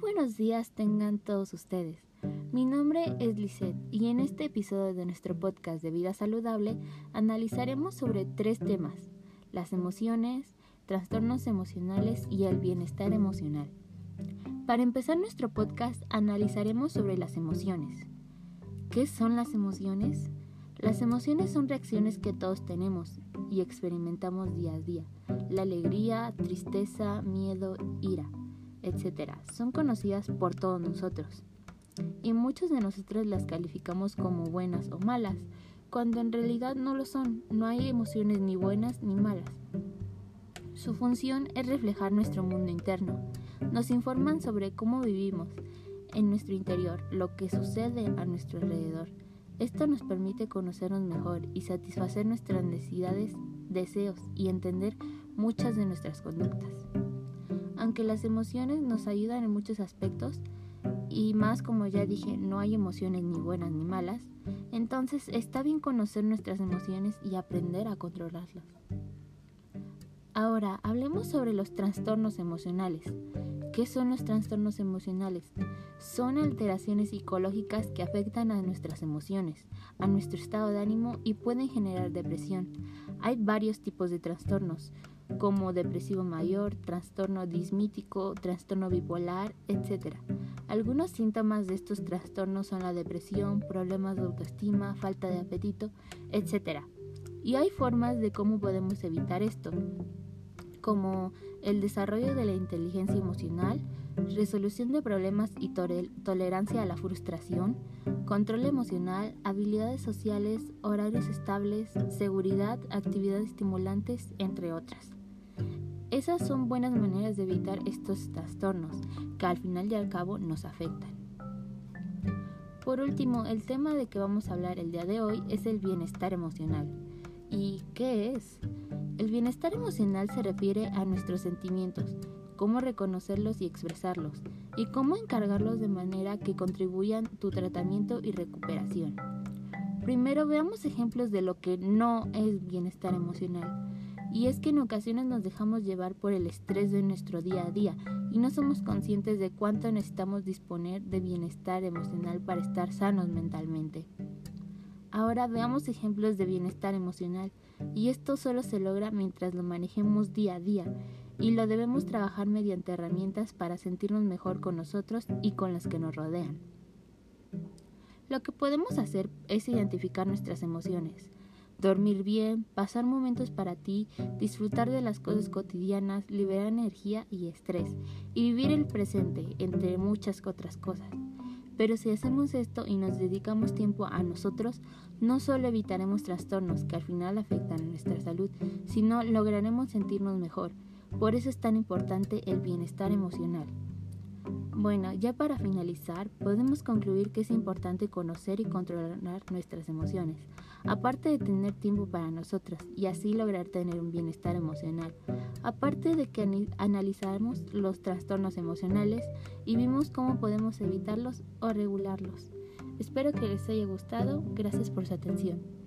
Buenos días tengan todos ustedes. Mi nombre es Lisette y en este episodio de nuestro podcast de vida saludable analizaremos sobre tres temas, las emociones, trastornos emocionales y el bienestar emocional. Para empezar nuestro podcast analizaremos sobre las emociones. ¿Qué son las emociones? Las emociones son reacciones que todos tenemos y experimentamos día a día. La alegría, tristeza, miedo, ira, etc. son conocidas por todos nosotros. Y muchos de nosotros las calificamos como buenas o malas, cuando en realidad no lo son. No hay emociones ni buenas ni malas. Su función es reflejar nuestro mundo interno. Nos informan sobre cómo vivimos en nuestro interior, lo que sucede a nuestro alrededor esto nos permite conocernos mejor y satisfacer nuestras necesidades, deseos y entender muchas de nuestras conductas. Aunque las emociones nos ayudan en muchos aspectos, y más como ya dije, no hay emociones ni buenas ni malas, entonces está bien conocer nuestras emociones y aprender a controlarlas. Ahora, hablemos sobre los trastornos emocionales. ¿Qué son los trastornos emocionales? Son alteraciones psicológicas que afectan a nuestras emociones, a nuestro estado de ánimo y pueden generar depresión. Hay varios tipos de trastornos, como depresivo mayor, trastorno dismítico, trastorno bipolar, etc. Algunos síntomas de estos trastornos son la depresión, problemas de autoestima, falta de apetito, etc. Y hay formas de cómo podemos evitar esto como el desarrollo de la inteligencia emocional, resolución de problemas y tolerancia a la frustración, control emocional, habilidades sociales, horarios estables, seguridad, actividades estimulantes, entre otras. Esas son buenas maneras de evitar estos trastornos que al final y al cabo nos afectan. Por último, el tema de que vamos a hablar el día de hoy es el bienestar emocional. ¿Y qué es? El bienestar emocional se refiere a nuestros sentimientos, cómo reconocerlos y expresarlos, y cómo encargarlos de manera que contribuyan tu tratamiento y recuperación. Primero veamos ejemplos de lo que no es bienestar emocional. Y es que en ocasiones nos dejamos llevar por el estrés de nuestro día a día y no somos conscientes de cuánto necesitamos disponer de bienestar emocional para estar sanos mentalmente. Ahora veamos ejemplos de bienestar emocional y esto solo se logra mientras lo manejemos día a día y lo debemos trabajar mediante herramientas para sentirnos mejor con nosotros y con los que nos rodean. Lo que podemos hacer es identificar nuestras emociones, dormir bien, pasar momentos para ti, disfrutar de las cosas cotidianas, liberar energía y estrés y vivir el presente, entre muchas otras cosas. Pero si hacemos esto y nos dedicamos tiempo a nosotros, no solo evitaremos trastornos que al final afectan a nuestra salud, sino lograremos sentirnos mejor. Por eso es tan importante el bienestar emocional. Bueno, ya para finalizar, podemos concluir que es importante conocer y controlar nuestras emociones, aparte de tener tiempo para nosotras y así lograr tener un bienestar emocional. Aparte de que analizamos los trastornos emocionales y vimos cómo podemos evitarlos o regularlos. Espero que les haya gustado. Gracias por su atención.